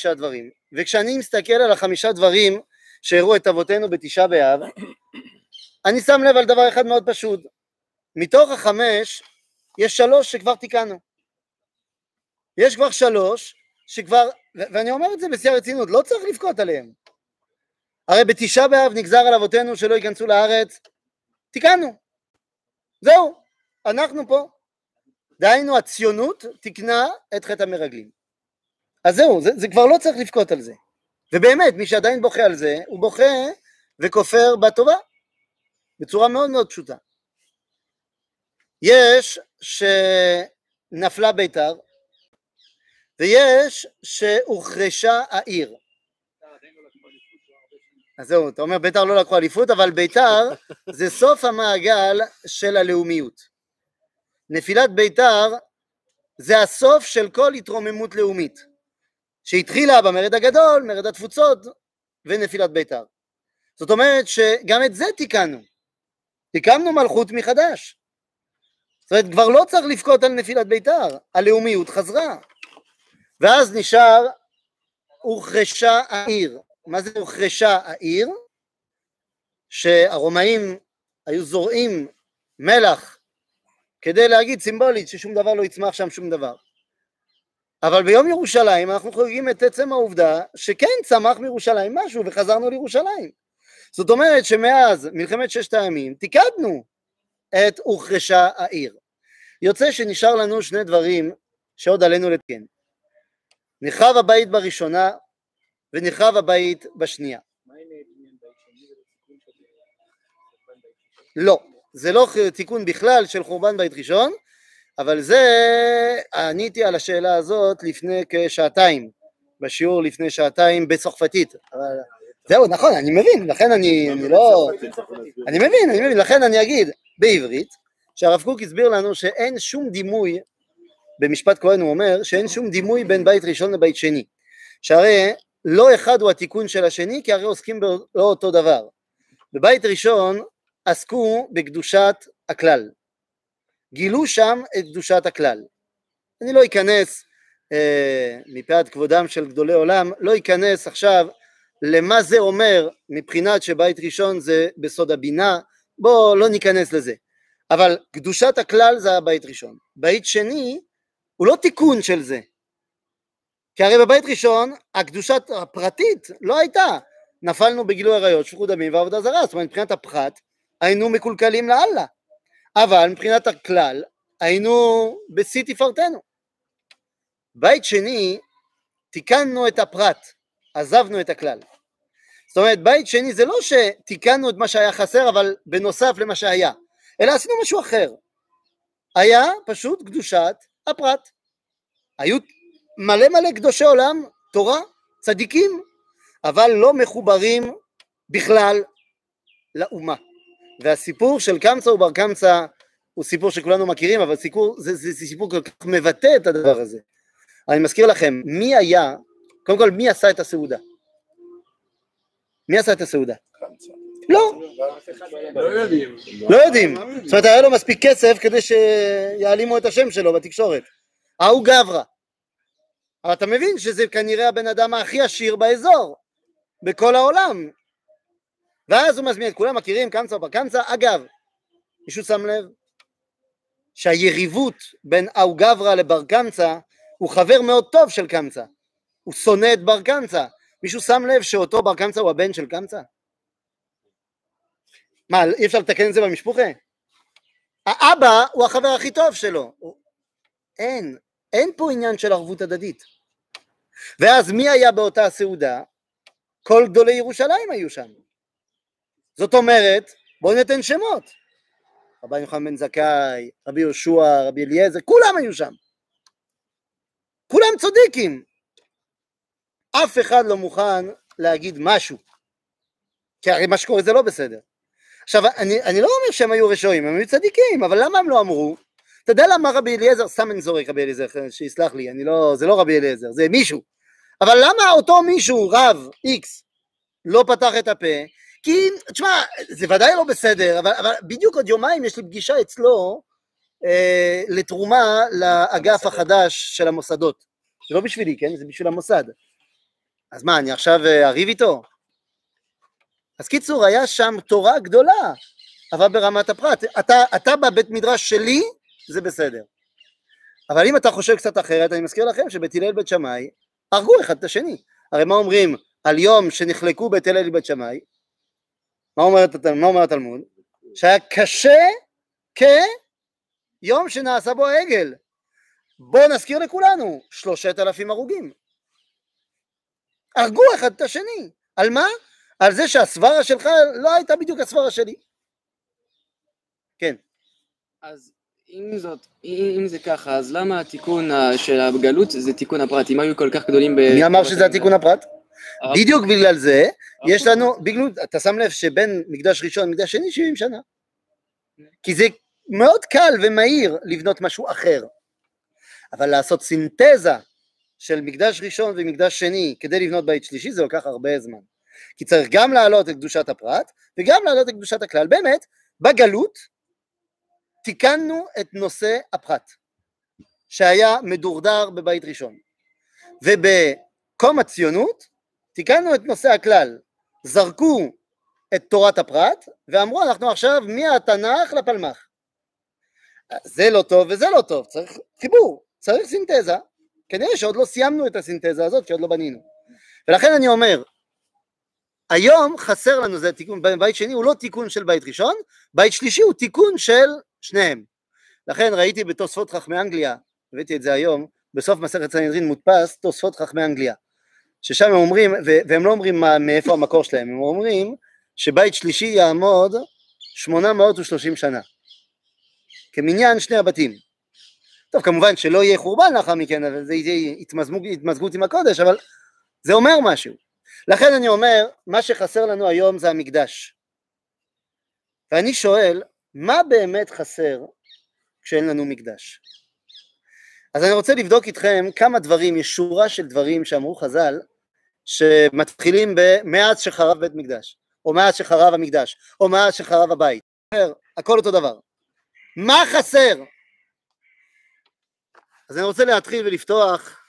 חמישה דברים, וכשאני מסתכל על החמישה דברים שהראו את אבותינו בתשעה באב, אני שם לב על דבר אחד מאוד פשוט, מתוך החמש יש שלוש שכבר תיקנו, יש כבר שלוש שכבר, ואני אומר את זה בשיא הרצינות, לא צריך לבכות עליהם, הרי בתשעה באב נגזר על אבותינו שלא ייכנסו לארץ, תיקנו, זהו, אנחנו פה, דהיינו הציונות תיקנה את חטא המרגלים. אז זהו, זה, זה כבר לא צריך לבכות על זה. ובאמת, מי שעדיין בוכה על זה, הוא בוכה וכופר בטובה, בצורה מאוד מאוד פשוטה. יש שנפלה ביתר, ויש שהוחרשה העיר. אז זהו, אתה אומר ביתר לא לקחו אליפות, אבל ביתר זה סוף המעגל של הלאומיות. נפילת ביתר זה הסוף של כל התרוממות לאומית, שהתחילה במרד הגדול, מרד התפוצות ונפילת ביתר. זאת אומרת שגם את זה תיקנו, תיקנו מלכות מחדש. זאת אומרת, כבר לא צריך לבכות על נפילת ביתר, הלאומיות חזרה. ואז נשאר הוחרשה העיר. מה זה הוחרשה העיר? שהרומאים היו זורעים מלח כדי להגיד סימבולית ששום דבר לא יצמח שם שום דבר. אבל ביום ירושלים אנחנו חוגגים את עצם העובדה שכן צמח מירושלים משהו וחזרנו לירושלים. זאת אומרת שמאז מלחמת ששת הימים תיקדנו את הוחרשה העיר. יוצא שנשאר לנו שני דברים שעוד עלינו לתקן. נחרב הבית בראשונה ונחרב הבית בשנייה. לא, זה לא תיקון בכלל של חורבן בית ראשון, אבל זה, עניתי על השאלה הזאת לפני כשעתיים, בשיעור לפני שעתיים בצרפתית. זהו, נכון, אני מבין, לכן אני, אני לא... אני מבין, אני מבין, לכן אני אגיד בעברית, שהרב קוק הסביר לנו שאין שום דימוי, במשפט כהן הוא אומר, שאין שום דימוי בין בית ראשון לבית שני. שהרי לא אחד הוא התיקון של השני, כי הרי עוסקים באותו אותו דבר. בבית ראשון עסקו בקדושת הכלל, גילו שם את קדושת הכלל. אני לא אכנס אה, מפאת כבודם של גדולי עולם, לא אכנס עכשיו למה זה אומר מבחינת שבית ראשון זה בסוד הבינה, בואו לא ניכנס לזה. אבל קדושת הכלל זה הבית ראשון. בית שני הוא לא תיקון של זה. כי הרי בבית ראשון הקדושת הפרטית לא הייתה. נפלנו בגילוי עריות, שפיכות דמים ועבודה זרה, זאת אומרת מבחינת הפחת היינו מקולקלים לאללה, אבל מבחינת הכלל היינו בשיא תפארתנו. בית שני, תיקנו את הפרט, עזבנו את הכלל. זאת אומרת, בית שני זה לא שתיקנו את מה שהיה חסר, אבל בנוסף למה שהיה, אלא עשינו משהו אחר. היה פשוט קדושת הפרט. היו מלא מלא קדושי עולם, תורה, צדיקים, אבל לא מחוברים בכלל לאומה. והסיפור של קמצא ובר קמצא הוא סיפור שכולנו מכירים, אבל סיפור, זה, זה, זה סיפור כל כך מבטא את הדבר הזה. אני מזכיר לכם, מי היה, קודם כל מי עשה את הסעודה? מי עשה את הסעודה? לא. לא יודעים. לא יודעים. זאת אומרת, היה לו מספיק כסף כדי שיעלימו את השם שלו בתקשורת. ההוא גברא. אבל אתה מבין שזה כנראה הבן אדם הכי עשיר באזור, בכל העולם. ואז הוא מזמין את כולם, מכירים קמצא ובר קמצא. אגב, מישהו שם לב שהיריבות בין אהו גברא לבר קמצא הוא חבר מאוד טוב של קמצא. הוא שונא את בר קמצא. מישהו שם לב שאותו בר קמצא הוא הבן של קמצא? מה, אי אפשר לתקן את זה במשפוחה? האבא הוא החבר הכי טוב שלו. אין, אין פה עניין של ערבות הדדית. ואז מי היה באותה סעודה? כל גדולי ירושלים היו שם. זאת אומרת, בואו ניתן שמות. רבי יוחנן בן זכאי, רבי יהושע, רבי אליעזר, כולם היו שם. כולם צודיקים. אף אחד לא מוכן להגיד משהו. כי הרי מה שקורה זה לא בסדר. עכשיו, אני, אני לא אומר שהם היו רשעים, הם היו צדיקים, אבל למה הם לא אמרו? אתה יודע למה רבי אליעזר, סתם אני זורק רבי אליעזר, שיסלח לי, אני לא, זה לא רבי אליעזר, זה מישהו. אבל למה אותו מישהו, רב, איקס, לא פתח את הפה? כי, תשמע, זה ודאי לא בסדר, אבל, אבל בדיוק עוד יומיים יש לי פגישה אצלו אה, לתרומה לאגף החדש של המוסדות. זה לא בשבילי, כן? זה בשביל המוסד. אז מה, אני עכשיו אה, אריב איתו? אז קיצור, היה שם תורה גדולה, אבל ברמת הפרט. אתה, אתה בבית מדרש שלי, זה בסדר. אבל אם אתה חושב קצת אחרת, אני מזכיר לכם שבית הלל בית שמאי הרגו אחד את השני. הרי מה אומרים על יום שנחלקו בית הלל ובית שמאי? מה אומר, התלמוד? שהיה קשה כיום שנעשה בו העגל. בואו נזכיר לכולנו, שלושת אלפים הרוגים. הרגו אחד את השני. על מה? על זה שהסברה שלך לא הייתה בדיוק הסברה שלי. כן. אז אם זאת, אם זה ככה, אז למה התיקון של הגלות זה תיקון הפרט? אם היו כל כך גדולים ב... מי אמר שזה התיקון הפרט? בדיוק בגלל זה, יש לנו, בגלל, אתה שם לב שבין מקדש ראשון למקדש שני 70 שנה. כי זה מאוד קל ומהיר לבנות משהו אחר. אבל לעשות סינתזה של מקדש ראשון ומקדש שני כדי לבנות בית שלישי זה לוקח הרבה זמן. כי צריך גם להעלות את קדושת הפרט וגם להעלות את קדושת הכלל. באמת, בגלות תיקנו את נושא הפרט שהיה מדורדר בבית ראשון ובקום הציונות תיקנו את נושא הכלל. זרקו את תורת הפרט ואמרו אנחנו עכשיו מהתנ"ך לפלמ"ח. זה לא טוב וזה לא טוב צריך חיבור צריך סינתזה. כנראה שעוד לא סיימנו את הסינתזה הזאת כי עוד לא בנינו. ולכן אני אומר היום חסר לנו זה תיקון בית שני הוא לא תיקון של בית ראשון בית שלישי הוא תיקון של שניהם. לכן ראיתי בתוספות חכמי אנגליה הבאתי את זה היום בסוף מסכת סנהדרין מודפס תוספות חכמי אנגליה ששם הם אומרים והם לא אומרים מה, מאיפה המקור שלהם הם אומרים שבית שלישי יעמוד 830 שנה כמניין שני הבתים. טוב כמובן שלא יהיה חורבן לאחר מכן אבל זה יהיה התמזגות, התמזגות עם הקודש אבל זה אומר משהו. לכן אני אומר מה שחסר לנו היום זה המקדש. ואני שואל מה באמת חסר כשאין לנו מקדש? אז אני רוצה לבדוק איתכם כמה דברים, יש שורה של דברים שאמרו חז"ל שמתחילים מאז שחרב בית מקדש או מאז שחרב המקדש או מאז שחרב הבית הכל אותו דבר מה חסר? אז אני רוצה להתחיל ולפתוח,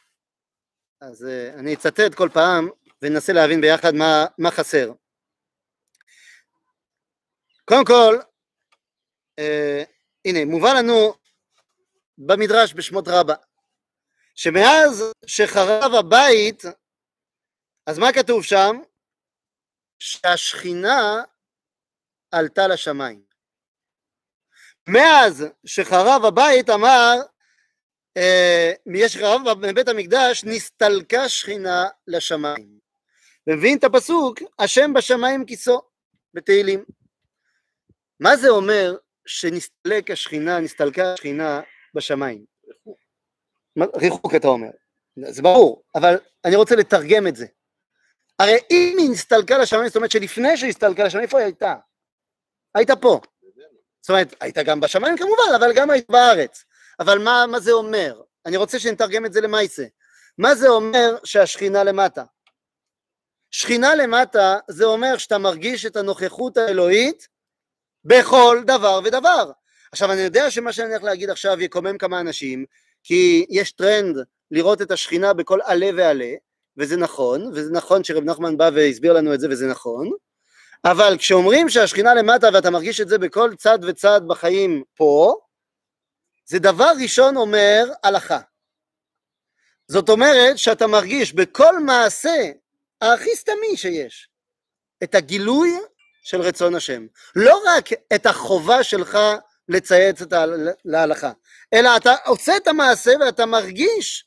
אז uh, אני אצטט כל פעם וננסה להבין ביחד מה, מה חסר. קודם כל, uh, הנה, מובא לנו במדרש בשמות רבה, שמאז שחרב הבית, אז מה כתוב שם? שהשכינה עלתה לשמיים. מאז שחרב הבית אמר יש רב בבית המקדש נסתלקה שכינה לשמיים ומבין את הפסוק? השם בשמיים כיסו בתהילים. מה זה אומר שנסתלק השכינה נסתלקה השכינה בשמיים? ריחוק אתה אומר. זה ברור אבל אני רוצה לתרגם את זה הרי אם היא נסתלקה לשמיים זאת אומרת שלפני שהיא נסתלקה לשמיים איפה היא הייתה? הייתה פה זאת אומרת הייתה גם בשמיים כמובן אבל גם הייתה בארץ אבל מה, מה זה אומר? אני רוצה שנתרגם את זה למעשה. מה זה אומר שהשכינה למטה? שכינה למטה זה אומר שאתה מרגיש את הנוכחות האלוהית בכל דבר ודבר. עכשיו אני יודע שמה שאני הולך להגיד עכשיו יקומם כמה אנשים כי יש טרנד לראות את השכינה בכל עלה ועלה וזה נכון וזה נכון שרב נחמן בא והסביר לנו את זה וזה נכון אבל כשאומרים שהשכינה למטה ואתה מרגיש את זה בכל צד וצד בחיים פה זה דבר ראשון אומר הלכה. זאת אומרת שאתה מרגיש בכל מעשה הכי סתמי שיש את הגילוי של רצון השם. לא רק את החובה שלך לצייץ את להלכה, אלא אתה עושה את המעשה ואתה מרגיש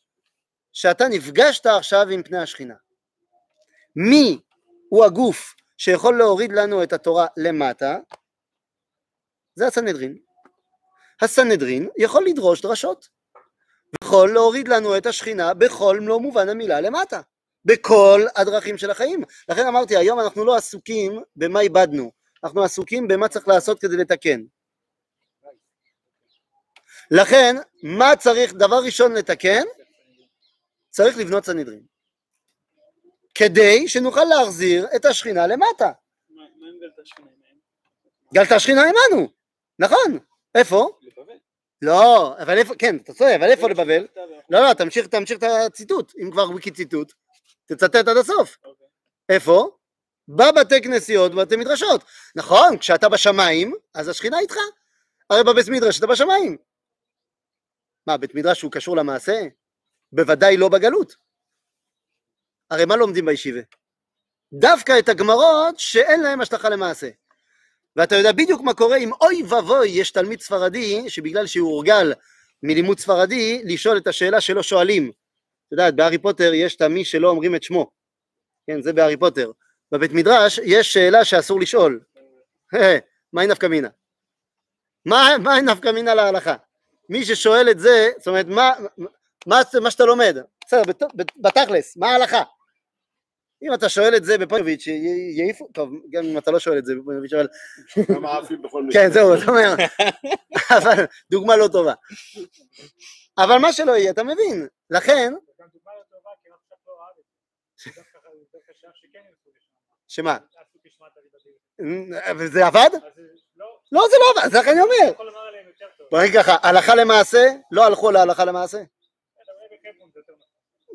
שאתה נפגשת עכשיו עם פני השכינה. מי הוא הגוף שיכול להוריד לנו את התורה למטה? זה הסנהדרין. הסנהדרין יכול לדרוש דרשות, יכול להוריד לנו את השכינה בכל מלוא מובן המילה למטה, בכל הדרכים של החיים. לכן אמרתי, היום אנחנו לא עסוקים במה איבדנו, אנחנו עסוקים במה צריך לעשות כדי לתקן. לכן, מה צריך דבר ראשון לתקן? צריך לבנות סנהדרין. כדי שנוכל להחזיר את השכינה למטה. מה עם גלת השכינה? גלת השכינה עמנו, נכון. איפה? לא, אבל איפה, כן, אתה צודק, אבל איפה לבבל? לא, לא, תמשיך, תמשיך את הציטוט, אם כבר וויקי ציטוט, תצטט עד הסוף. איפה? בבתי כנסיות, בבתי מדרשות. נכון, כשאתה בשמיים, אז השכינה איתך. הרי בבית מדרש אתה בשמיים. מה, בית מדרש הוא קשור למעשה? בוודאי לא בגלות. הרי מה לומדים בישיבה? דווקא את הגמרות שאין להם השלכה למעשה. ואתה יודע בדיוק מה קורה אם אוי ואבוי יש תלמיד ספרדי שבגלל שהוא הורגל מלימוד ספרדי לשאול את השאלה שלא שואלים. את יודעת, בהארי פוטר יש את המי שלא אומרים את שמו. כן, זה בהארי פוטר. בבית מדרש יש שאלה שאסור לשאול. מהי נפקא מינה? מהי נפקא מינה להלכה? מי ששואל את זה, זאת אומרת, מה, מה, מה שאתה לומד, בסדר, בתכלס, מה ההלכה? אם אתה שואל את זה בפוניביץ', יעיפו, טוב, גם אם אתה לא שואל את זה בפוניביץ', אבל... כמה עפים בכל מקרה. כן, זהו, אתה אומר, אבל דוגמה לא טובה. אבל מה שלא יהיה, אתה מבין, לכן... שמה? וזה עבד? לא, זה לא עבד, זה רק אני אומר. בוא נגיד ככה, הלכה למעשה, לא הלכו להלכה למעשה.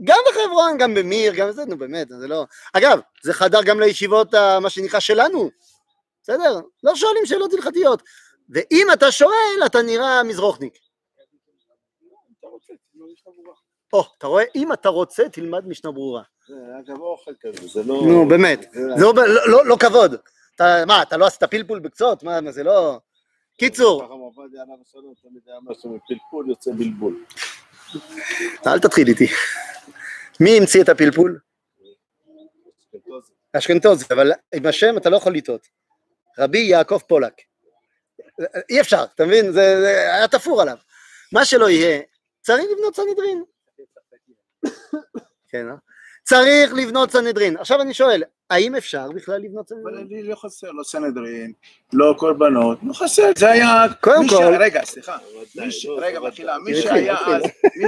גם בחברון, גם במיר, גם זה, נו באמת, זה לא... אגב, זה חדר גם לישיבות, מה שנקרא, שלנו, בסדר? לא שואלים שאלות הלכתיות. ואם אתה שואל, אתה נראה מזרוחניק. או, אתה רואה? אם אתה רוצה, תלמד משנה ברורה. זה אגב אוכל כזה, זה לא... נו, באמת. זה לא, לא כבוד. מה, אתה לא עשית פלפול בקצות? מה, זה לא... קיצור. ככה עובדיה עליו השלום תמיד היה אומר שמפלפול יוצא בלבול. אל תתחיל איתי. מי המציא את הפלפול? אשכנתוזי, אבל עם השם אתה לא יכול לטעות. רבי יעקב פולק. אי אפשר, אתה מבין? זה, זה היה תפור עליו. מה שלא יהיה, צריך לבנות סנהדרין. כן, אה? צריך לבנות סנהדרין. עכשיו אני שואל, האם אפשר בכלל לבנות אבל סנהדרין? אני לא חסר, לא סנהדרין, לא קורבנות, לא חסר, זה היה... קודם כל- רגע, סליחה, מי ש- רגע, מחילה, מי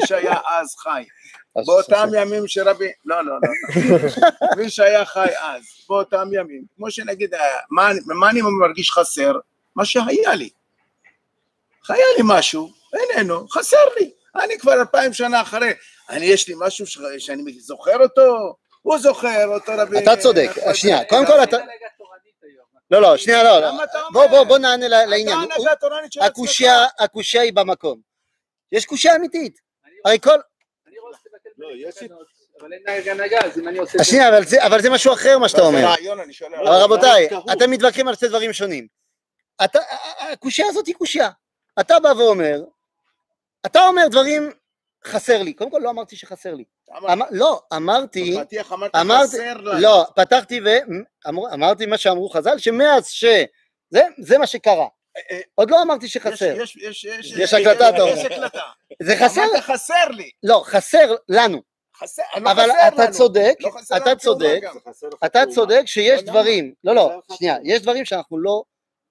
שהיה. אז, חי, באותם ימים שרבי, לא, לא, לא, מי שהיה חי אז, באותם ימים, כמו שנגיד, אה, מה אני מרגיש חסר? מה שהיה לי. היה לי משהו, איננו, חסר לי. אני כבר אלפיים שנה אחרי, אני, יש לי משהו ש- שאני זוכר אותו, הוא זוכר אותו רבי... אתה צודק, שנייה, קודם כל אתה... לא, לא, שנייה, לא, לא. בוא, בוא, בוא נענה לעניין. אתה הנהגה התורנית של הקושייה, הקושייה היא במקום. יש קושייה אמיתית. הרי כל... אני רוצה לבטל לא, אבל אין הנהגה, אז אם אני עושה... שנייה, אבל זה- אבל זה משהו אחר מה שאתה אומר. אבל רבותיי. אתם מתווכחים על שתי דברים שונים. אתה- הקושייה הזאת היא קושייה. אתה בא ואומר, אתה אומר דברים חסר לי. קודם כל לא אמרתי שחסר לי. אמר- אמר- לא, אמרתי, בפתיח אמרת אמרתי, חסר לנו. לא, פתחתי ואמרתי מה שאמרו חז"ל, שמאז ש... זה, זה מה שקרה. אה, עוד לא אמרתי שחסר. יש- יש- יש- יש הקלטה, אתה אומר. יש הקלטה. זה חסר, אמרת חסר לי. לא, חסר לנו. חסר, לא אבל חסר אתה לנו. צודק, לא חסר אתה צודק. אתה צודק שיש? דברים, לא לא, שנייה, יש דברים שאנחנו לא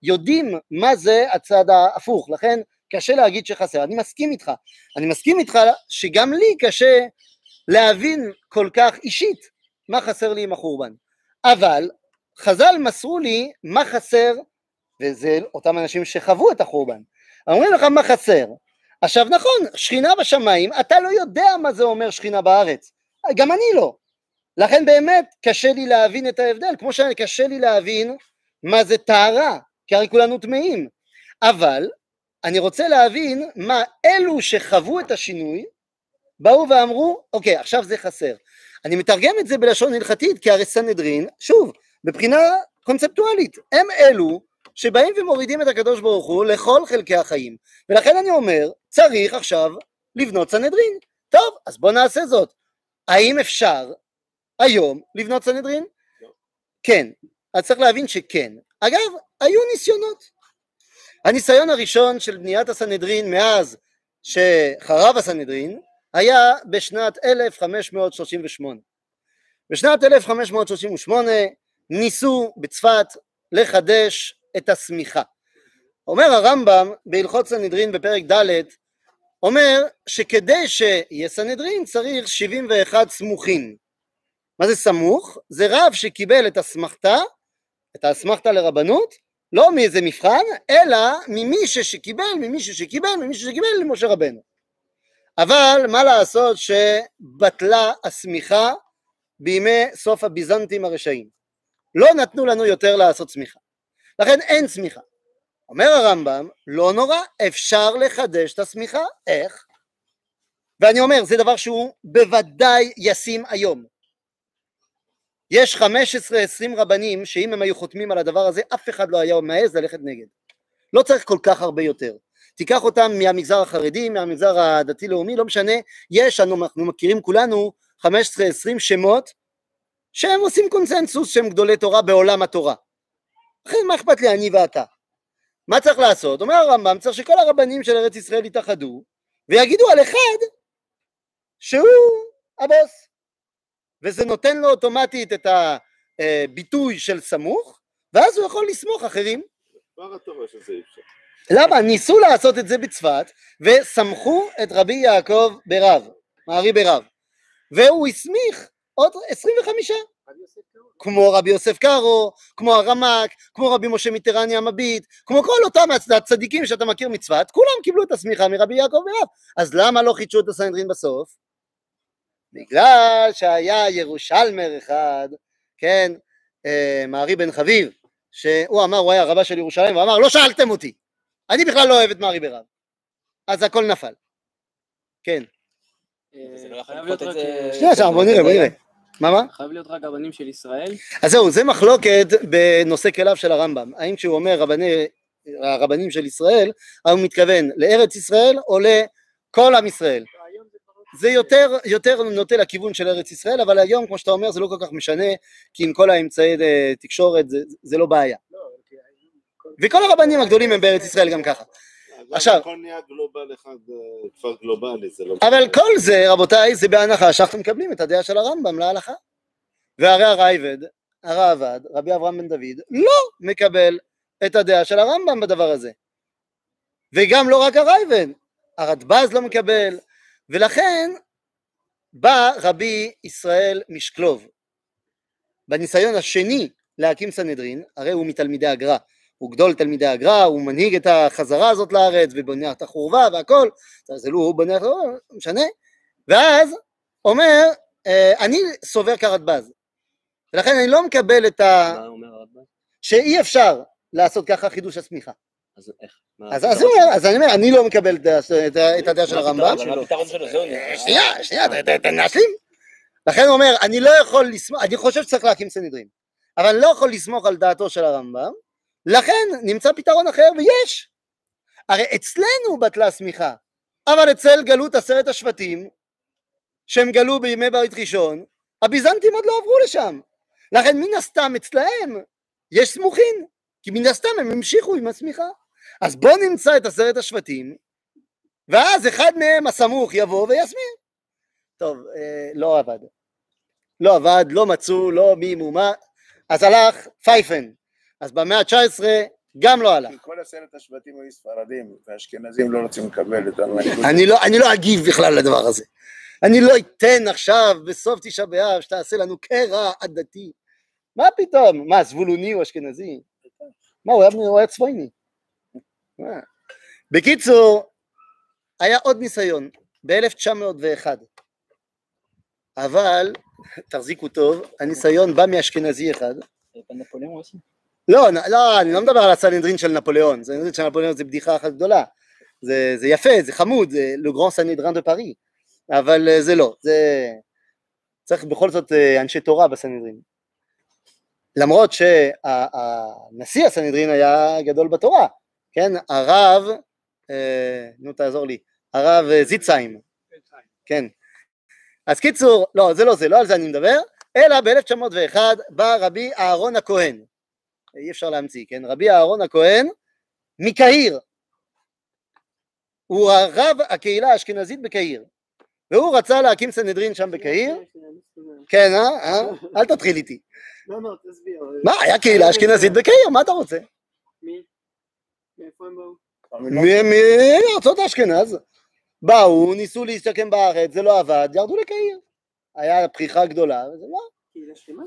יודעים מה זה הצד ההפוך, לכן קשה להגיד שחסר, אני מסכים איתך, אני מסכים איתך שגם לי קשה להבין כל כך אישית מה חסר לי עם החורבן, אבל חז"ל מסרו לי מה חסר, וזה אותם אנשים שחוו את החורבן, אומרים לך מה חסר, עכשיו נכון, שכינה בשמיים, אתה לא יודע מה זה אומר שכינה בארץ, גם אני לא, לכן באמת קשה לי להבין את ההבדל, כמו שקשה לי להבין מה זה טהרה, כי הרי כולנו טמאים, אבל אני רוצה להבין מה אלו שחוו את השינוי באו ואמרו, אוקיי, עכשיו זה חסר. אני מתרגם את זה בלשון הלכתית, כי הרי סנהדרין, שוב, מבחינה קונספטואלית, הם אלו שבאים ומורידים את הקדוש ברוך הוא לכל חלקי החיים, ולכן אני אומר, צריך עכשיו לבנות סנהדרין. טוב, אז בוא נעשה זאת. האם אפשר היום לבנות סנהדרין? כן, אז צריך להבין שכן. אגב, היו ניסיונות. הניסיון הראשון של בניית הסנהדרין מאז שחרב הסנהדרין היה בשנת 1538. בשנת 1538 ניסו בצפת לחדש את הסמיכה. אומר הרמב"ם בהלכות סנהדרין בפרק ד' אומר שכדי שיהיה סנהדרין צריך 71 סמוכים. מה זה סמוך? זה רב שקיבל את אסמכתה, את האסמכתה לרבנות, לא מאיזה מבחן, אלא ממישהו שקיבל, ממישהו שקיבל, ממישהו שקיבל למשה רבנו. אבל מה לעשות שבטלה הסמיכה בימי סוף הביזנטים הרשעים. לא נתנו לנו יותר לעשות צמיחה. לכן אין צמיחה. אומר הרמב"ם, לא נורא, אפשר לחדש את השמיכה. איך? ואני אומר, זה דבר שהוא בוודאי ישים היום. יש 15-20 רבנים שאם הם היו חותמים על הדבר הזה, אף אחד לא היה מעז ללכת נגד. לא צריך כל כך הרבה יותר. תיקח אותם מהמגזר החרדי, מהמגזר הדתי-לאומי, לא משנה, יש, אנחנו מכירים כולנו 15-20 שמות שהם עושים קונסנזוס שהם גדולי תורה בעולם התורה. לכן מה אכפת לי אני ואתה? מה צריך לעשות? אומר הרמב"ם, צריך שכל הרבנים של ארץ ישראל יתאחדו ויגידו על אחד שהוא הבוס. וזה נותן לו אוטומטית את הביטוי של סמוך, ואז הוא יכול לסמוך אחרים. כבר אתה רואה שזה אי אפשר. למה? ניסו לעשות את זה בצפת, וסמכו את רבי יעקב ברב, מערי ברב, והוא הסמיך עוד 25, כמו רבי יוסף קארו, כמו הרמ"ק, כמו רבי משה מיטרני המביט, כמו כל אותם הצדיקים שאתה מכיר מצוות, כולם קיבלו את הסמיכה מרבי יעקב ברב, אז למה לא חידשו את הסנהדרין בסוף? בגלל שהיה ירושלמר אחד, כן, אה, מערי בן חביב, שהוא אמר, הוא היה רבה של ירושלים, הוא אמר, לא שאלתם אותי, אני בכלל לא אוהב את מערי ברב, אז הכל נפל, כן. אה, לא אה, שנייה, שנייה, בוא נראה, בוא נראה. מה מה? חייב להיות רק רבנים של ישראל. אז זהו, זה מחלוקת בנושא כליו של הרמב"ם. האם כשהוא אומר רבני, הרבנים של ישראל, האם הוא מתכוון לארץ ישראל או לכל עם ישראל? זה יותר, יותר נוטה לכיוון של ארץ ישראל, אבל היום, כמו שאתה אומר, זה לא כל כך משנה, כי עם כל האמצעי אה, תקשורת זה, זה לא בעיה. וכל הרבנים הגדולים הם בארץ ישראל גם ככה. עכשיו- הכל נהיה גלובל אחד, אה, כפר גלובלי, זה לא... אבל כל זה, רבותיי, זה בהנחה שאנחנו מקבלים את הדעה של הרמב"ם להלכה. והרי הרייבד, הראב"ד, רבי אברהם בן דוד, לא מקבל את הדעה של הרמב"ם בדבר הזה. וגם לא רק הרייבד, הרדב"ז לא מקבל, ולכן בא רבי ישראל משקלוב. בניסיון השני להקים סנהדרין, הרי הוא מתלמידי הגר"א, הוא גדול תלמידי הגר"א, הוא מנהיג את החזרה הזאת לארץ ובונה את החורבה והכל, זה לא הוא בונה, לא משנה, ואז אומר, אה, אני סובר כרדב"ז, ולכן אני לא מקבל את ה... מה אומר הרדב"ז? שאי אפשר לעשות ככה חידוש הסמיכה. אז איך? אז, אני אומר, אני לא מקבל את, הדעה של הרמב"ם, הפתרון שלו? הפתרון שלו, זהו. שנייה, שנייה, להשלים. לכן הוא אומר, אני לא יכול לסמוך, אני חושב שצריך להקים סנהדרין, אבל אני לא יכול לסמוך על דעתו של הרמב"ם, לכן נמצא פתרון אחר, ויש. הרי אצלנו בטלה סמיכה, אבל אצל גלות עשרת השבטים, שהם גלו בימי ברית ראשון, הביזנטים עוד לא עברו לשם. לכן מן הסתם אצלהם יש סמוכין, כי מן הסתם הם המשיכו עם הסמיכה. אז בוא נמצא את עשרת השבטים, ואז אחד מהם הסמוך יבוא ויסמיר. טוב, אה, לא עבד. לא עבד, לא מצאו, לא מי מומה, אז הלך פייפן. אז במאה ה-19 גם לא הלך. כל עשרת השבטים היו ספרדים, והאשכנזים לא רוצים לקבל את המנהיגות. אני לא, אני לא אגיב בכלל לדבר הזה. אני לא אתן עכשיו בסוף תשעה באב שתעשה לנו קרע עדתי. מה פתאום? מה, זבולוני או אשכנזי? מה, הוא היה, הוא היה צבייני. בקיצור, היה עוד ניסיון ב-1901, אבל, תחזיקו טוב, הניסיון בא מאשכנזי אחד? לא, לא, אני לא מדבר על הסנהדרין של נפוליאון, הסנהדרין של נפוליאון זה בדיחה אחת גדולה, זה, זה יפה, זה חמוד, זה grand סנהדרין דה פארי, אבל אה, זה לא, זה צריך בכל זאת אה, אנשי תורה בסנהדרין, למרות שהנשיא הסנהדרין היה גדול בתורה, כן, הרב, אה, נו תעזור לי, הרב אה, זיצהיים, כן, אז קיצור, לא, זה לא זה, לא על זה אני מדבר, אלא ב-1901 בא רבי אהרון הכהן, אי אפשר להמציא, כן? רבי אהרון הכהן מקהיר. הוא הרב הקהילה האשכנזית בקהיר. והוא רצה להקים סנהדרין שם בקהיר. כן, אה? אה? אל תתחיל איתי. לא, לא. מה, היה קהילה אשכנזית בקהיר, מה אתה רוצה? מי? מאיפה הם באו? לא- מארצות אשכנז. באו, ניסו להסתכם בארץ, זה לא עבד, ירדו לקהיר. היה פריחה גדולה, וזה לא, קהילה שלמה?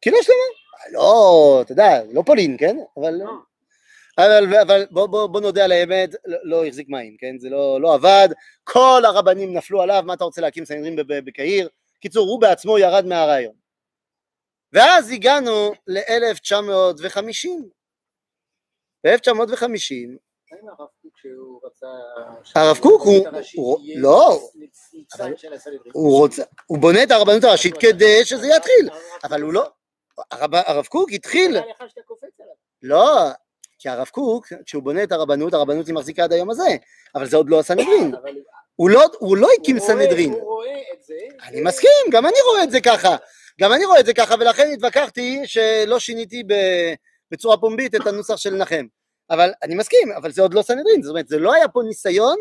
קהילה שלמה. לא, אתה יודע, לא פולין, כן? אבל... לא. אבל, אבל בוא, בוא, בוא נודה על האמת, לא, לא החזיק מים, כן? זה לא, לא עבד, כל הרבנים נפלו עליו, מה אתה רוצה להקים סנהדרין בב- בקהיר? קיצור, הוא בעצמו ירד מהרעיון. ואז הגענו ל-1950. ב-1950 האם הרב קוק שהוא. הרב קוק הוא- לא. הוא בונה את הרבנות הראשית כדי שזה יתחיל, אבל הוא לא, הרב, קוק התחיל. לא, כי הרב קוק, כשהוא בונה את הרבנות, הרבנות היא מחזיקה עד היום הזה, אבל זה עוד לא הסנהדרין, הוא לא, הוא לא הקים סנהדרין, הוא רואה את זה. אני מסכים, גם אני רואה את זה ככה, גם אני רואה את זה ככה, ולכן התווכחתי שלא שיניתי ב- בצורה פומבית את הנוסח של נחם, אבל אני מסכים, אבל זה עוד לא סנהדרין, זאת אומרת, זה לא היה פה ניסיון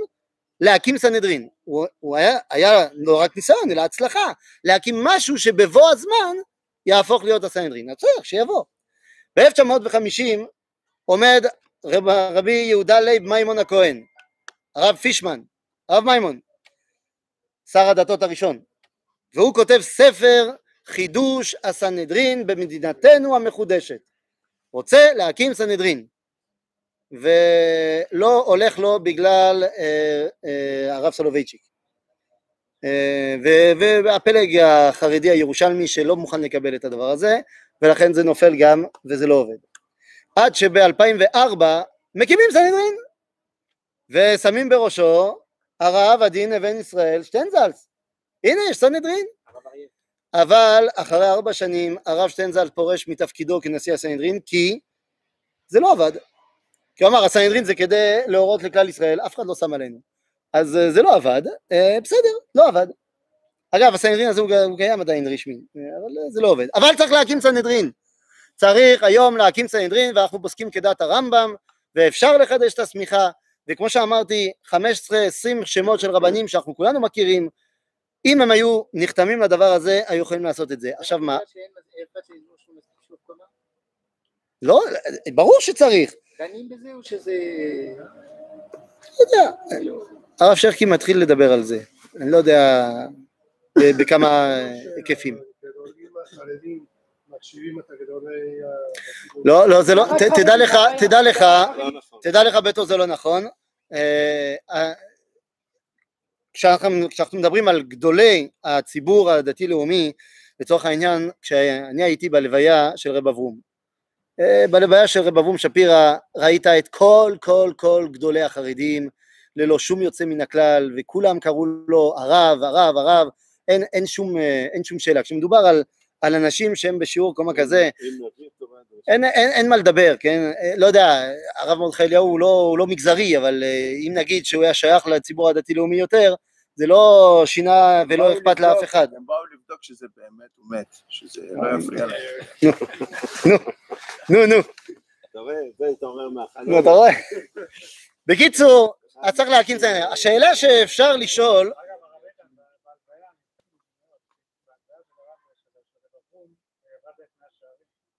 להקים סנהדרין, הוא, הוא היה, היה לא רק ניסיון, אלא הצלחה, להקים משהו שבבוא הזמן יהפוך להיות הסנהדרין, בסדר, שיבוא. ב-1950 עומד רב, רבי יהודה לייב מימון הכהן, הרב פישמן, הרב מימון, שר הדתות הראשון, והוא כותב ספר חידוש הסנהדרין במדינתנו המחודשת. רוצה להקים סנהדרין, ולא הולך לו בגלל אה, אה, הרב סולובייצ'יק. אה, והפלג החרדי הירושלמי שלא מוכן לקבל את הדבר הזה, ולכן זה נופל גם וזה לא עובד. עד שב-2004 מקימים סנהדרין, ושמים בראשו הרב הדין אבן ישראל שטיינזלץ. הנה יש סנהדרין. אבל אחרי ארבע שנים הרב שטיינזלץ פורש מתפקידו כנשיא הסנהדרין כי זה לא עבד. אמר הסנהדרין זה כדי להורות לכלל ישראל, אף אחד לא שם עלינו. אז אה, זה לא עבד, אה, בסדר, לא עבד. אגב הסנהדרין הזה הוא קיים עדיין רשמי, אה, אבל זה לא עובד. אבל צריך להקים סנהדרין. צריך היום להקים סנהדרין ואנחנו פוסקים כדת הרמב"ם ואפשר לחדש את הסמיכה וכמו שאמרתי 15-20 שמות של רבנים שאנחנו כולנו מכירים אם הם היו נחתמים לדבר הזה היו יכולים לעשות את זה. עכשיו מה? קומה? לא ברור שצריך. דנים בזה או שזה... לא יודע. הרב שרקי מתחיל לדבר על זה. אני לא יודע בכמה היקפים. הגדולים החרדים מחשיבים את הגדולי ה- לא לא זה לא תדע לך תדע לך. תדע לך בטח זה לא נכון. אה, אה, כשאנחנו, כשאנחנו מדברים על גדולי הציבור הדתי-לאומי לצורך העניין כשאני הייתי בלוויה של רב אברום אה, בלוויה של רב אברום שפירא ראית את כל כל כל גדולי החרדים ללא שום יוצא מן הכלל וכולם קראו לו הרב הרב הרב אין, אין, שום, אה, אין שום שאלה. כשמדובר על, על אנשים שהם בשיעור קומה כזה אין, אין, אין מה לדבר, כן? אה, לא יודע, הרב מרדכי אליהו הוא לא, הוא לא מגזרי, אבל אה, אם נגיד שהוא היה שייך לציבור הדתי-לאומי יותר, זה לא שינה ולא אכפת לאף אחד. הם באו לבדוק שזה באמת הוא מת, שזה לא יפריע להם. נו, נו, אתה רואה, זה אתה אומר מהחלום. נו, אתה רואה? בקיצור, אז צריך להקים את זה. השאלה שאפשר לשאול,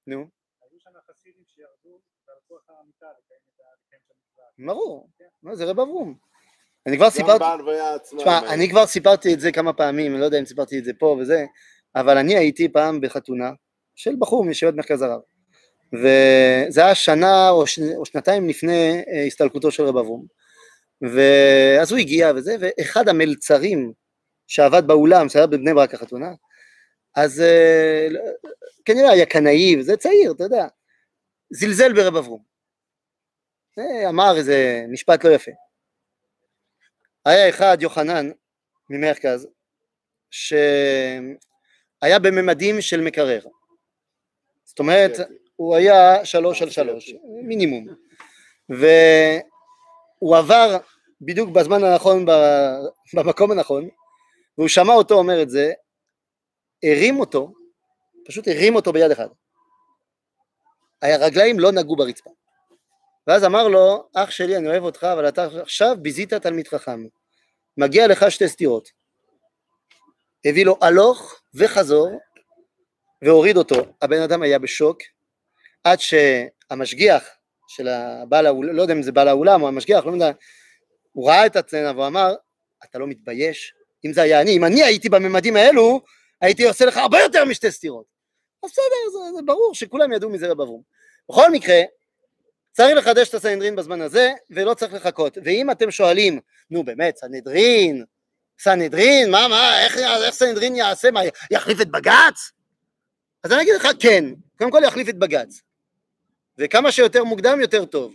נו, היו שם חסידים שירדו והלכו אחר המיטה לקיים את ה- לקיים את המצווה. ברור, מה, זה רב אברום. אני כבר סיפרתי. תשמע, אני כבר סיפרתי את זה כמה פעמים, אני לא יודע אם סיפרתי את זה פה וזה, אבל אני הייתי פעם בחתונה של בחור מישיבת מרכז הרב, וזה היה שנה או, ש... או שנתיים לפני אה, הסתלקותו של רב אברום, ואז הוא הגיע וזה, ואחד המלצרים שעבד באולם, שהיה בבני ברק החתונה, אז אה, כנראה היה קנאי, וזה צעיר, אתה יודע, זלזל ברב אברום, אמר איזה משפט לא יפה. היה אחד, יוחנן, ממרכז, שהיה בממדים של מקרר. זאת אומרת, הוא היה שלוש על שלוש, מינימום. והוא עבר בדיוק בזמן הנכון, במקום הנכון, והוא שמע אותו אומר את זה, הרים אותו, פשוט הרים אותו ביד אחד. הרגליים לא נגעו ברצפה. ואז אמר לו, אח שלי, אני אוהב אותך, אבל אתה עכשיו ביזית תלמיד חכם. מגיע לך שתי סטירות. הביא לו הלוך וחזור, והוריד אותו. הבן אדם היה בשוק, עד שהמשגיח של הבעל האולם, לא יודע אם זה בעל האולם או המשגיח, לא יודע, הוא ראה את הצנע והוא אמר, אתה לא מתבייש? אם זה היה אני, אם אני הייתי בממדים האלו, הייתי עושה לך הרבה יותר משתי סטירות. אז בסדר, זה, זה ברור שכולם ידעו מזה רב אברום. בכל מקרה, צריך לחדש את הסנהדרין בזמן הזה, ולא צריך לחכות. ואם אתם שואלים, נו באמת, אז אני אגיד לך כן, קודם כל יחליף את בג"ץ, וכמה שיותר מוקדם יותר טוב,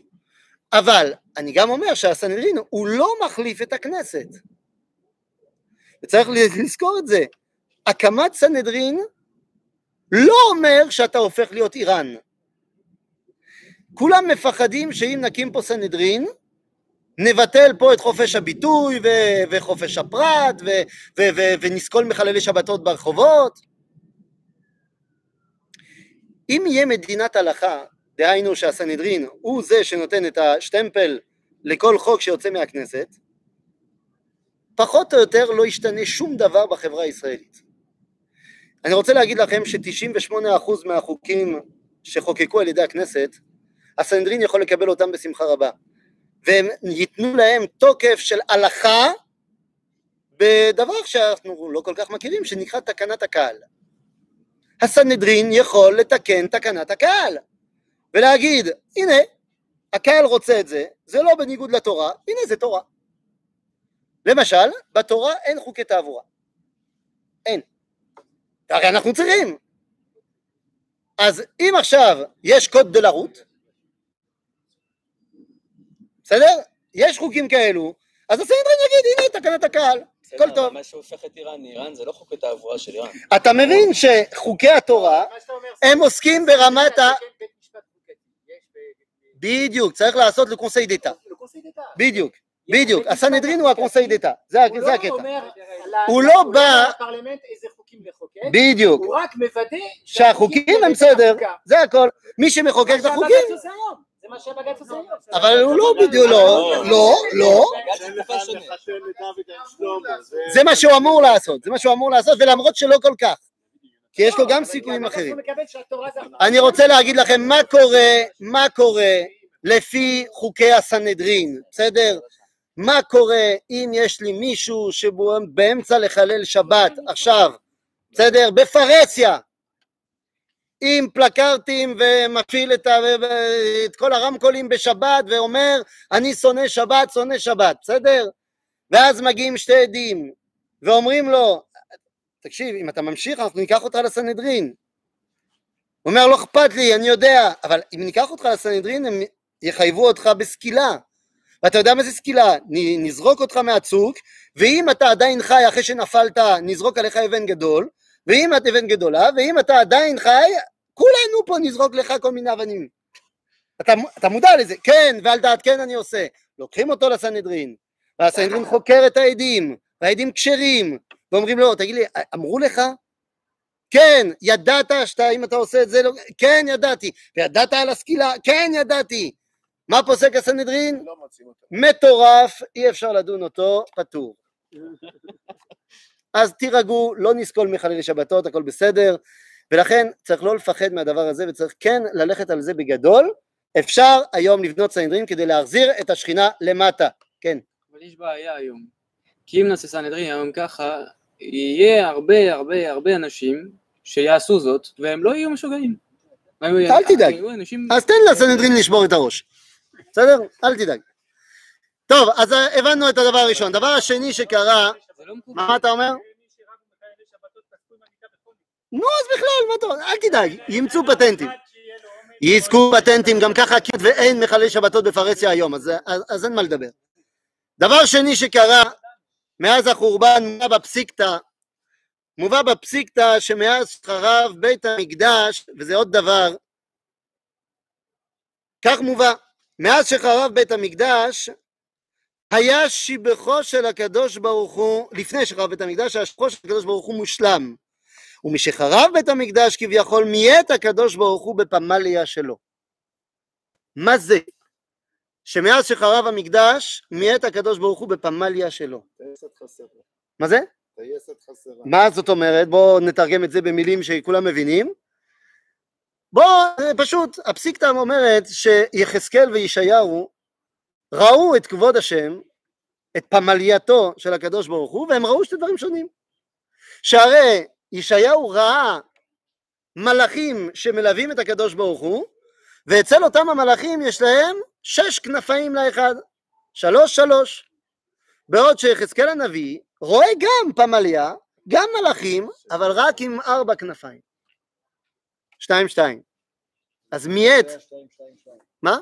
אבל אני גם אומר שהסנהדרין הוא לא מחליף את הכנסת, וצריך לזכור את זה, הקמת סנהדרין לא אומר שאתה הופך להיות איראן, כולם מפחדים שאם נקים פה סנהדרין נבטל פה את חופש הביטוי ו- וחופש הפרט ו- ו- ו- ונסקול מחללי שבתות ברחובות. אם יהיה מדינת הלכה, דהיינו שהסנהדרין הוא זה שנותן את השטמפל לכל חוק שיוצא מהכנסת, פחות או יותר לא ישתנה שום דבר בחברה הישראלית. אני רוצה להגיד לכם ש-98% מהחוקים שחוקקו על ידי הכנסת, הסנהדרין יכול לקבל אותם בשמחה רבה. והם ייתנו להם תוקף של הלכה בדבר שאנחנו לא כל כך מכירים, שנקרא תקנת הקהל. הסנהדרין יכול לתקן תקנת הקהל, ולהגיד, הנה, הקהל רוצה את זה, זה לא בניגוד לתורה, הנה זה תורה. למשל, בתורה אין חוקי תעבורה. אין. הרי אנחנו צריכים. אז אם עכשיו יש קוד דה לרוט, בסדר? יש חוקים כאלו, אז הסנהדרין יגיד, הנה תקנת הקהל, הכל טוב. מה שהופך את איראן לאיראן זה לא חוקי תעבורה של איראן. אתה מבין שחוקי התורה, הם עוסקים ברמת ה... בדיוק, צריך לעשות לקונסי דתה. בדיוק, בדיוק. הסנהדרין הוא הקונסי דתה, זה לא הקטע. אומר על הוא לא אומר בא- לפרלמנט איזה חוקים לחוקק, בדיוק. הוא רק מוודא שהחוקים הם בסדר. זה הכל. מי שמחוקק את שהבג"ץ החוקים. זה מה שהבג"ץ עושה היום. אבל הוא לא בדיוק, לא, לא, לא. שלמה, זה- מה שהוא אמור לעשות, זה מה שהוא אמור לעשות, ולמרות שלא כל כך. כי יש לו גם סיכויים אחרים. אני רוצה להגיד לכם מה קורה, מה קורה לפי חוקי הסנהדרין, בסדר? מה קורה אם יש לי מישהו שבאמצע לחלל שבת עכשיו, בסדר? בפרהסיה, עם פלקרטים ומפעיל את, ה- את כל הרמקולים בשבת ואומר אני שונא שבת, שונא שבת, בסדר? ואז מגיעים שתי עדים ואומרים לו תקשיב, אם אתה ממשיך אנחנו ניקח אותך לסנהדרין הוא אומר לא אכפת לי, אני יודע, אבל אם ניקח אותך לסנהדרין הם יחייבו אותך בסקילה ואתה יודע מה זה סקילה? נזרוק אותך מהצוק ואם אתה עדיין חי אחרי שנפלת נזרוק עליך אבן גדול ואם את אבן גדולה ואם אתה עדיין חי כולנו פה נזרוק לך כל מיני אבנים אתה, אתה מודע לזה, כן ועל דעת כן אני עושה לוקחים אותו לסנהדרין והסנהדרין חוקר את העדים והעדים כשרים ואומרים לו תגיד לי אמרו לך כן, ידעת שאתה, אם אתה עושה את זה, לא... כן, ידעתי. וידעת על הסקילה? כן, ידעתי. מה פוסק הסנהדרין? לא. מטורף, אי אפשר לדון אותו, פטור. אז תירגעו, לא נסקול מחללי שבתות, הכל בסדר, ולכן צריך לא לפחד מהדבר הזה, וצריך כן ללכת על זה בגדול. אפשר היום לבנות סנהדרין כדי להחזיר את השכינה למטה. כן. אבל יש בעיה היום. כי אם נעשה סנהדרין היום ככה, יהיה הרבה הרבה הרבה אנשים שיעשו זאת, והם לא יהיו משוגעים. אל תדאג. אז תן לסנהדרין לשבור את הראש, בסדר? אל תדאג. טוב, אז הבנו את הדבר הראשון. דבר השני שקרה. מה אתה אומר? נו אז בכלל, מה אתה? אל תדאג, ימצאו פטנטים. יזכו פטנטים, גם ככה כמעט ואין מחללי שבתות בפרהסיה היום, אז, אז, אז אין מה לדבר. דבר שני שקרה, מאז החורבן מובא בפסיקתא, מובא בפסיקתא שמאז חרב בית המקדש, וזה עוד דבר, כך מובא, מאז שחרב בית המקדש, היה שיבחו של הקדוש ברוך הוא, לפני שחרב בית המקדש, היה שיבחו של הקדוש ברוך הוא מושלם. ומשחרב בית המקדש כביכול מיית הקדוש ברוך הוא בפמליה שלו. מה זה? שמאז שחרב המקדש מיית הקדוש ברוך הוא בפמליה שלו. מה זה? מה זאת אומרת? בואו נתרגם את זה במילים שכולם מבינים. בואו, פשוט, הפסיקתא אומרת שיחזקאל וישעיהו ראו את כבוד השם, את פמלייתו של הקדוש ברוך הוא, והם ראו שתי דברים שונים. שהרי ישעיהו ראה מלאכים שמלווים את הקדוש ברוך הוא, ואצל אותם המלאכים יש להם שש כנפיים לאחד, שלוש שלוש. בעוד שיחזקאל הנביא רואה גם פמליה, גם מלאכים, אבל רק עם ארבע כנפיים. שתיים שתיים. אז מיעט, מה?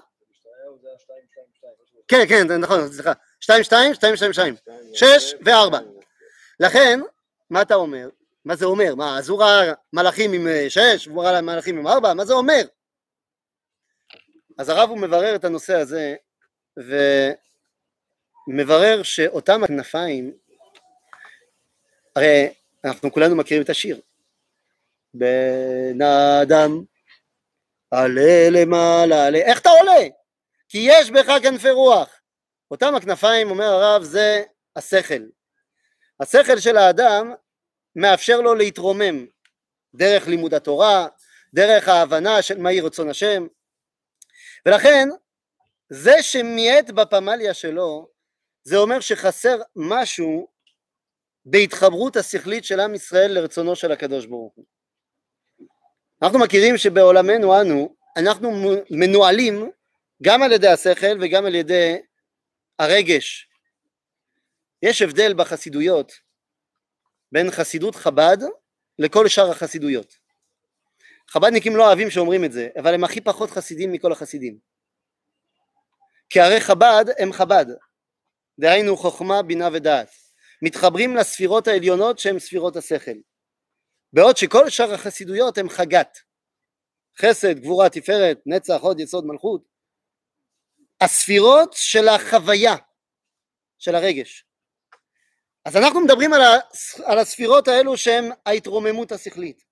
כן, כן, נכון, סליחה. שתיים שתיים, שתיים שתיים שתיים. שש וארבע. לכן, מה אתה אומר? מה זה אומר? מה, אז הוא ראה מלאכים עם אה, שש, והוא ראה מלאכים עם ארבע? מה זה אומר? אז הרב הוא מברר את הנושא הזה, ומברר שאותם הכנפיים, הרי אנחנו כולנו מכירים את השיר. בן האדם עלה למעלה, עלה, איך אתה עולה? כי יש בך כנפי רוח. אותם הכנפיים, אומר הרב, זה השכל. השכל של האדם מאפשר לו להתרומם דרך לימוד התורה, דרך ההבנה של מהי רצון השם, ולכן זה שמיעט בפמליה שלו, זה אומר שחסר משהו בהתחברות השכלית של עם ישראל לרצונו של הקדוש ברוך הוא. אנחנו מכירים שבעולמנו אנו, אנחנו מנוהלים גם על ידי השכל וגם על ידי הרגש. יש הבדל בחסידויות בין חסידות חב"ד לכל שאר החסידויות. חב"דניקים לא אוהבים שאומרים את זה, אבל הם הכי פחות חסידים מכל החסידים. כי הרי חב"ד הם חב"ד, דהיינו חוכמה, בינה ודעת. מתחברים לספירות העליונות שהן ספירות השכל. בעוד שכל שאר החסידויות הם חגת. חסד, גבורה, תפארת, נצח, הוד, יסוד, מלכות. הספירות של החוויה, של הרגש. אז אנחנו מדברים על, על הספירות האלו שהן ההתרוממות השכלית.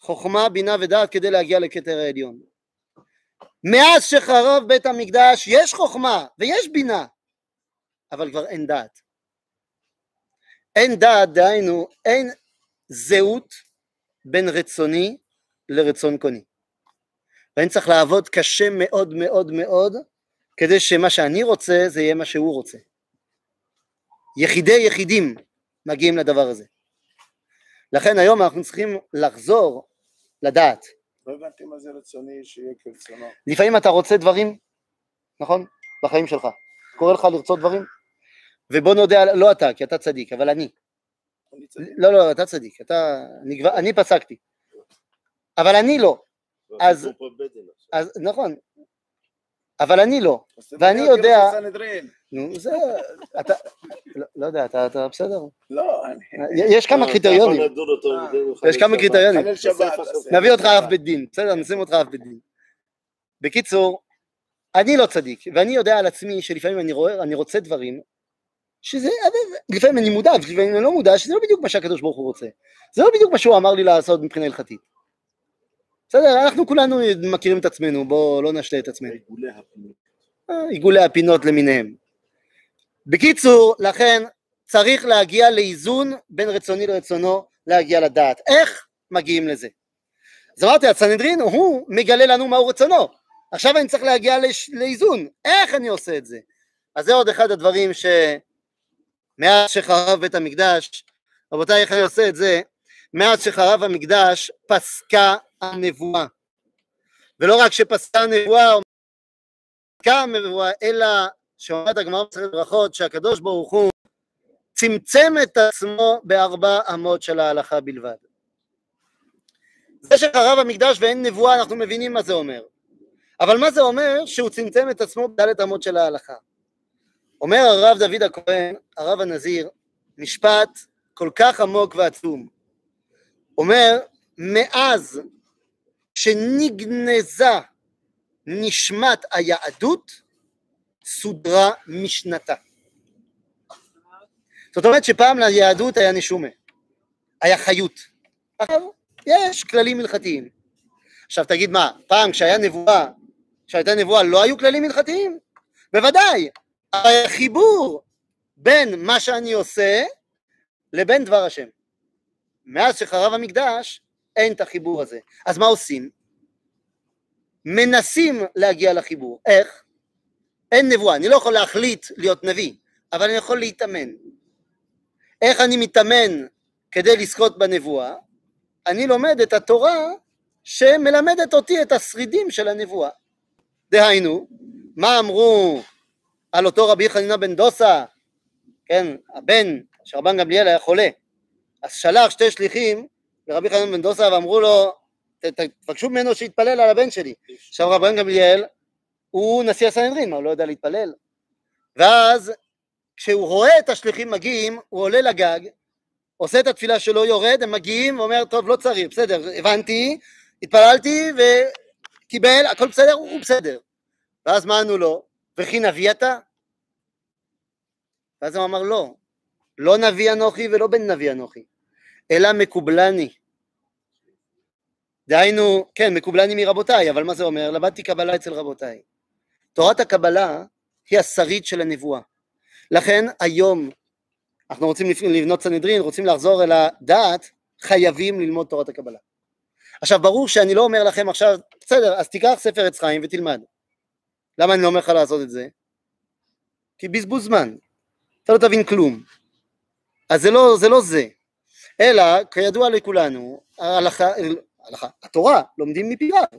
חוכמה, בינה ודעת כדי להגיע לכתר העליון. מאז שחרב בית המקדש יש חוכמה ויש בינה, אבל כבר אין דעת. אין דעת, דהיינו, אין זהות בין רצוני לרצון קוני. ואני צריך לעבוד קשה מאוד מאוד מאוד כדי שמה שאני רוצה זה יהיה מה שהוא רוצה. יחידי יחידים מגיעים לדבר הזה. לכן היום אנחנו צריכים לחזור לדעת. לא הבנתי מה זה רצוני שיהיה כרצונו. לפעמים אתה רוצה דברים, נכון? בחיים שלך. קורה לך לרצות דברים? ובוא נודה, לא אתה, כי אתה צדיק, אבל אני. אני צדיק. לא, לא, אתה צדיק, אתה, אני, אני פסקתי. אבל אני לא. אז- בטן עכשיו. אז נכון. אבל אני לא. ואני יודע-. נו, זה, אתה, לא, לא יודע, אתה, בסדר. לא, אני... יש כמה קריטריונים. אה, יש כמה. קריטריונים. נביא אותך אב בית דין, בסדר, נשים אותך אב בית דין. בקיצור, אני לא צדיק, ואני יודע על עצמי שלפעמים אני רואה, אני רוצה דברים, שזה, לפעמים אני מודע, ולפעמים אני לא מודע, שזה לא בדיוק מה שהקדוש ברוך הוא רוצה. זה לא בדיוק מה שהוא אמר לי לעשות מבחינה הלכתית. בסדר, אנחנו כולנו מכירים את עצמנו, בואו לא נשלה את עצמנו. עיגולי הפינות. אה, עיגולי הפינות למיניהם. בקיצור, לכן צריך להגיע לאיזון בין רצוני לרצונו להגיע לדעת. איך מגיעים לזה? אז אמרתי, הסנהדרין הוא מגלה לנו מהו רצונו. עכשיו אני צריך להגיע לש... לאיזון. איך אני עושה את זה? אז זה עוד אחד הדברים שמאז שחרב בית המקדש, רבותיי, איך אני עושה את זה? מאז שחרב המקדש פסקה הנבואה. ולא רק שפסקה הנבואה, הנבואה, אלא שאומרת הגמרא במסכת ברכות שהקדוש ברוך הוא צמצם את עצמו בארבע אמות של ההלכה בלבד. זה שחרב המקדש ואין נבואה אנחנו מבינים מה זה אומר. אבל מה זה אומר שהוא צמצם את עצמו בדלת אמות של ההלכה? אומר הרב דוד הכהן, הרב הנזיר, משפט כל כך עמוק ועצום. אומר, מאז שנגנזה נשמת היהדות, סודרה משנתה. זאת אומרת שפעם ליהדות היה נשומה, היה חיות. עכשיו, יש כללים הלכתיים. עכשיו תגיד מה, פעם כשהיה נבואה, כשהייתה נבואה לא היו כללים הלכתיים? בוודאי, אבל היה חיבור בין מה שאני עושה לבין דבר השם. מאז שחרב המקדש אין את החיבור הזה. אז מה עושים? מנסים להגיע לחיבור. איך? אין נבואה, אני לא יכול להחליט להיות נביא, אבל אני יכול להתאמן. איך אני מתאמן כדי לזכות בנבואה? אני לומד את התורה שמלמדת אותי את השרידים של הנבואה. דהיינו, מה אמרו על אותו רבי חנינא בן דוסה, כן, הבן שרבן גמליאל היה חולה, אז שלח שתי שליחים לרבי חנינא בן דוסה ואמרו לו, תבקשו ממנו שיתפלל על הבן שלי. עכשיו רבן גמליאל הוא נשיא הסנהדרין, מה הוא לא יודע להתפלל? ואז כשהוא רואה את השליחים מגיעים, הוא עולה לגג, עושה את התפילה שלו, יורד, הם מגיעים, ואומר, טוב, לא צריך, בסדר, הבנתי, התפללתי וקיבל, הכל בסדר, הוא בסדר. ואז מה ענו לו? וכי נביא אתה? ואז הוא אמר, לא, לא נביא אנוכי ולא בן נביא אנוכי, אלא מקובלני. דהיינו, כן, מקובלני מרבותיי, אבל מה זה אומר? למדתי קבלה אצל רבותיי. תורת הקבלה היא השרית של הנבואה. לכן היום אנחנו רוצים לבנות סנהדרין, רוצים לחזור אל הדעת, חייבים ללמוד תורת הקבלה. עכשיו ברור שאני לא אומר לכם עכשיו, בסדר, אז תיקח ספר עץ חיים ותלמד. למה אני לא אומר לך לעשות את זה? כי בזבוז זמן, אתה לא תבין כלום. אז זה לא זה, לא זה. אלא, כידוע לכולנו, ההלכה, ההלכה, התורה, לומדים מפי רב.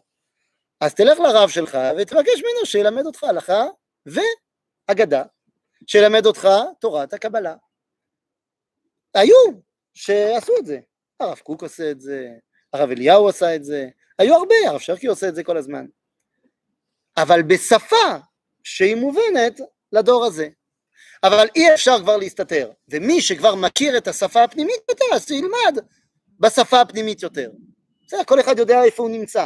אז תלך לרב שלך ותבקש ממנו שילמד אותך הלכה ואגדה, שילמד אותך תורת הקבלה. היו שעשו את זה, הרב קוק עושה את זה, הרב אליהו עשה את זה, היו הרבה, הרב שרקי עושה את זה כל הזמן. אבל בשפה שהיא מובנת לדור הזה. אבל אי אפשר כבר להסתתר, ומי שכבר מכיר את השפה הפנימית יותר, אז שילמד בשפה הפנימית יותר. בסדר, כל אחד יודע איפה הוא נמצא.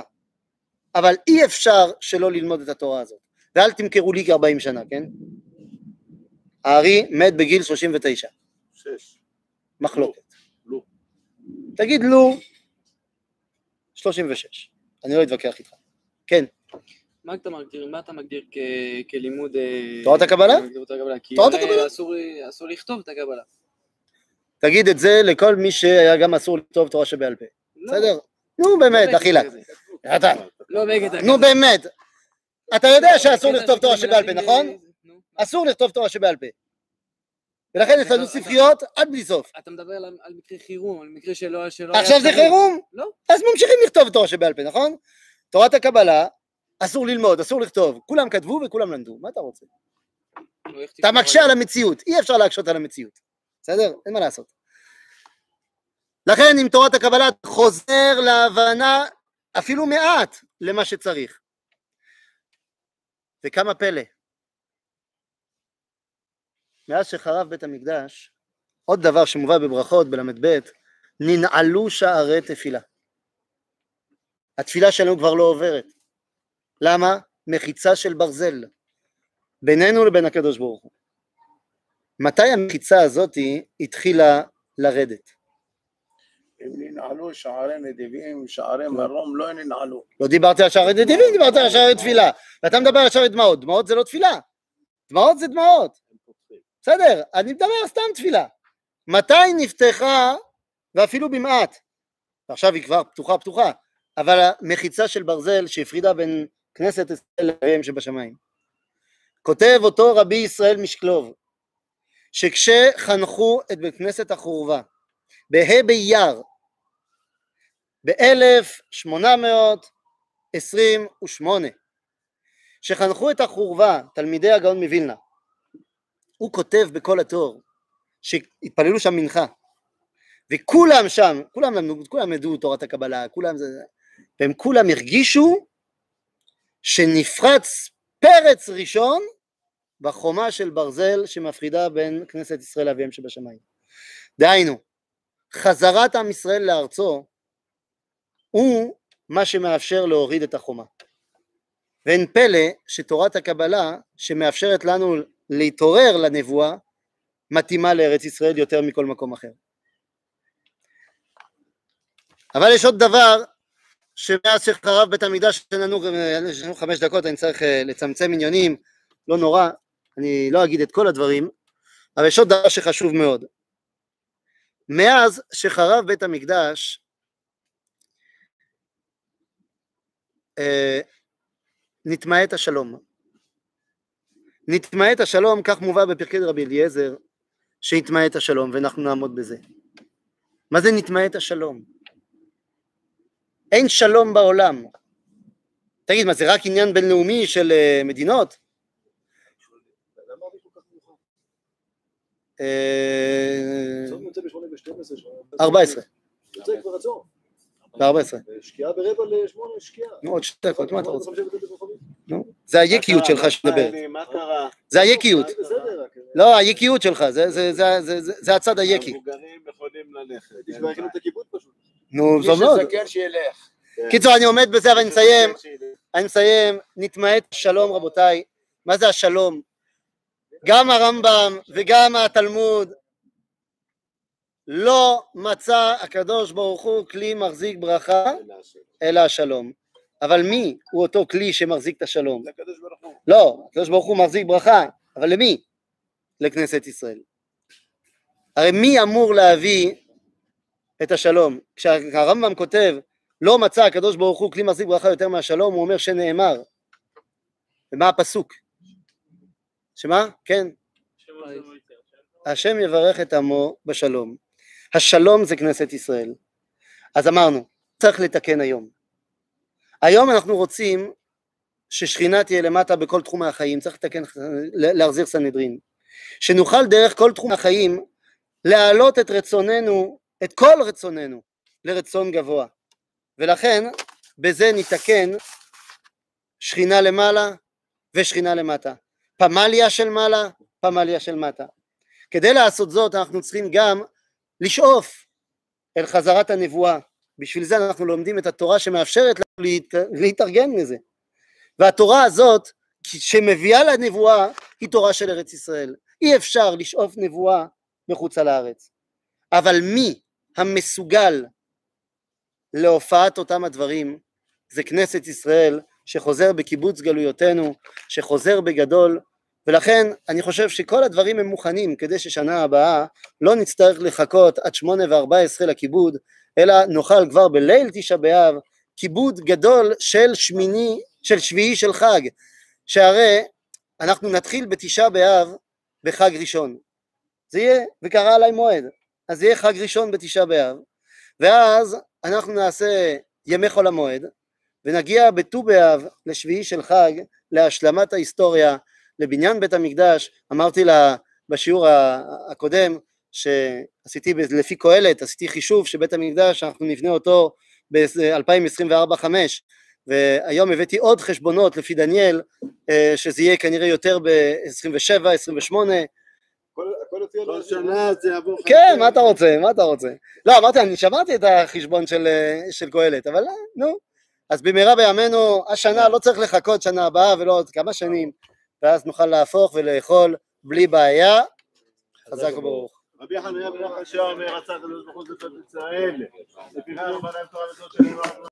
אבל אי אפשר שלא ללמוד את התורה הזאת. ואל תמכרו לי כ-40 שנה, כן? הארי מת בגיל 39, שש. מחלוקת. לו. תגיד לו 36, אני לא אתווכח איתך. כן, מה אתה מגדיר, מה אתה מגדיר כ- כלימוד... אה, תורת הקבלה? תורת הקבלה. הקבלה. אסור- אסור לכתוב את הקבלה. תגיד את זה לכל מי שהיה גם אסור לכתוב תורה שבעל פה. לא, בסדר? נו באמת, לא אכילת. לא כזה. נו באמת. אתה יודע לא, שאסור לכתוב תורה שבעל פה, נכון? אה. אסור לכתוב תורה שבעל פה. ולכן יש לנו ספריות עד בלי סוף. אתה מדבר על, מקרה חירום, על מקרה שלא... שלא עכשיו היה זה. חירום? לא. אז ממשיכים לכתוב תורה שבעל פה, נכון? תורת הקבלה, אסור ללמוד, אסור לכתוב. כולם כתבו וכולם למדו, מה אתה רוצה? לא, אתה מקשה על לזה? המציאות, אי אפשר להקשות על המציאות. בסדר? אין מה לעשות. לכן עם תורת הקבלה חוזר להבנה אפילו מעט למה שצריך. וכמה פלא. מאז שחרב בית המקדש, עוד דבר שמובא בברכות בל"ב, ננעלו שערי תפילה. התפילה שלנו כבר לא עוברת. למה? מחיצה של ברזל בינינו לבין הקדוש ברוך הוא. מתי המחיצה הזאת התחילה לרדת? אם ננעלו שערי נדיבים, שערי מרום לא ננעלו. לא דיברתי על שערי נדיבים, דיברתי על שערי תפילה. ואתה מדבר על שערי דמעות, דמעות זה לא תפילה. דמעות זה דמעות. בסדר, אני מדבר סתם תפילה. מתי נפתחה, ואפילו במעט, ועכשיו היא כבר פתוחה פתוחה, אבל המחיצה של ברזל שהפרידה בין כנסת ישראל לאביהם שבשמיים. כותב אותו רבי ישראל משקלוב, שכשחנכו את בית כנסת החורבה בה' באייר ב-1828 שחנכו את החורבה תלמידי הגאון מווילנה הוא כותב בכל התור שהתפללו שם מנחה וכולם שם, כולם למדו, כולם ידעו תורת הקבלה, כולם זה, והם כולם הרגישו שנפרץ פרץ ראשון בחומה של ברזל שמפרידה בין כנסת ישראל לאביהם שבשמיים. דהיינו, חזרת עם ישראל לארצו הוא מה שמאפשר להוריד את החומה. ואין פלא שתורת הקבלה שמאפשרת לנו להתעורר לנבואה מתאימה לארץ ישראל יותר מכל מקום אחר. אבל יש עוד דבר שמאז שחרב בית המקדש יש לנו חמש דקות אני צריך אה, לצמצם עניונים לא נורא אני לא אגיד את כל הדברים אבל יש עוד דבר שחשוב מאוד. מאז שחרב בית המקדש אה, נתמעט השלום. נתמעט השלום כך מובא בפרקי רבי אליעזר שהתמעט השלום ואנחנו נעמוד בזה. מה זה נתמעט השלום? אין שלום בעולם. תגיד, מה זה רק עניין בינלאומי של uh, מדינות? אה, 14. ב-14. שקיעה ברבע לשמונה, שקיעה. נו, עוד שתי דקות, מה אתה רוצה? זה היקיות שלך שמדברת. קרה? זה היקיות. לא, היקיות שלך, זה- זה- זה- זה- זה- זה הצד היקי. המבוגרים יכולים ללכת. יש כבר הכינו את הקיבוץ פשוט. נו, מי זו מאוד. שזקן שילך. קיצור, אני עומד בזה ואני מסיים. אני מסיים, נתמעט שלום רבותיי, מה זה השלום? גם הרמב"ם וגם התלמוד לא מצא הקדוש ברוך הוא כלי מחזיק ברכה אלא השלום. אבל מי הוא אותו כלי שמחזיק את השלום? זה הקדוש ברוך הוא. לא, הקדוש ברוך הוא מחזיק ברכה, אבל למי? לכנסת ישראל. הרי מי אמור להביא את השלום? כשהרמב"ם כותב לא מצא הקדוש ברוך הוא כלי מחזיק ברכה יותר מהשלום, הוא אומר שנאמר. ומה הפסוק? שמה? כן. השם יברך את עמו בשלום. השלום זה כנסת ישראל. אז אמרנו, צריך לתקן היום. היום אנחנו רוצים ששכינה תהיה למטה בכל תחומי החיים, צריך לתקן, להחזיר סנהדרין. שנוכל דרך כל תחום החיים להעלות את רצוננו, את כל רצוננו, לרצון גבוה. ולכן בזה ניתקן שכינה למעלה ושכינה למטה. פמליה של מעלה, פמליה של מטה. כדי לעשות זאת אנחנו צריכים גם לשאוף אל חזרת הנבואה. בשביל זה אנחנו לומדים את התורה שמאפשרת לנו להת... להתארגן לזה. והתורה הזאת שמביאה לנבואה היא תורה של ארץ ישראל. אי אפשר לשאוף נבואה מחוצה לארץ. אבל מי המסוגל להופעת אותם הדברים זה כנסת ישראל שחוזר בקיבוץ גלויותינו, שחוזר בגדול, ולכן אני חושב שכל הדברים הם מוכנים כדי ששנה הבאה לא נצטרך לחכות עד שמונה וארבע עשרה לכיבוד, אלא נוכל כבר בליל תשעה באב כיבוד גדול של שמיני, של שביעי של חג, שהרי אנחנו נתחיל בתשעה באב בחג ראשון, זה יהיה, וקרא עליי מועד, אז יהיה חג ראשון בתשעה באב, ואז אנחנו נעשה ימי חול המועד, ונגיע בט"ו באב לשביעי של חג להשלמת ההיסטוריה לבניין בית המקדש. אמרתי לה בשיעור הקודם שעשיתי לפי קהלת עשיתי חישוב שבית המקדש אנחנו נבנה אותו ב-2024-5 והיום הבאתי עוד חשבונות לפי דניאל שזה יהיה כנראה יותר ב-27, 28 כל שנה זה יעבור... כן, מה אתה רוצה, מה אתה רוצה? לא, אמרתי, אני שמעתי את החשבון של, של קהלת, אבל אה, נו. אז במהרה בימינו, השנה לא צריך לחכות שנה הבאה ולא עוד כמה שנים, ואז נוכל להפוך ולאכול בלי בעיה. חזק וברוך. רבי חניה בן אומר, רצה הקדוש ברוך הוא זכות ישראל. לפיכך בנה תורה וזאת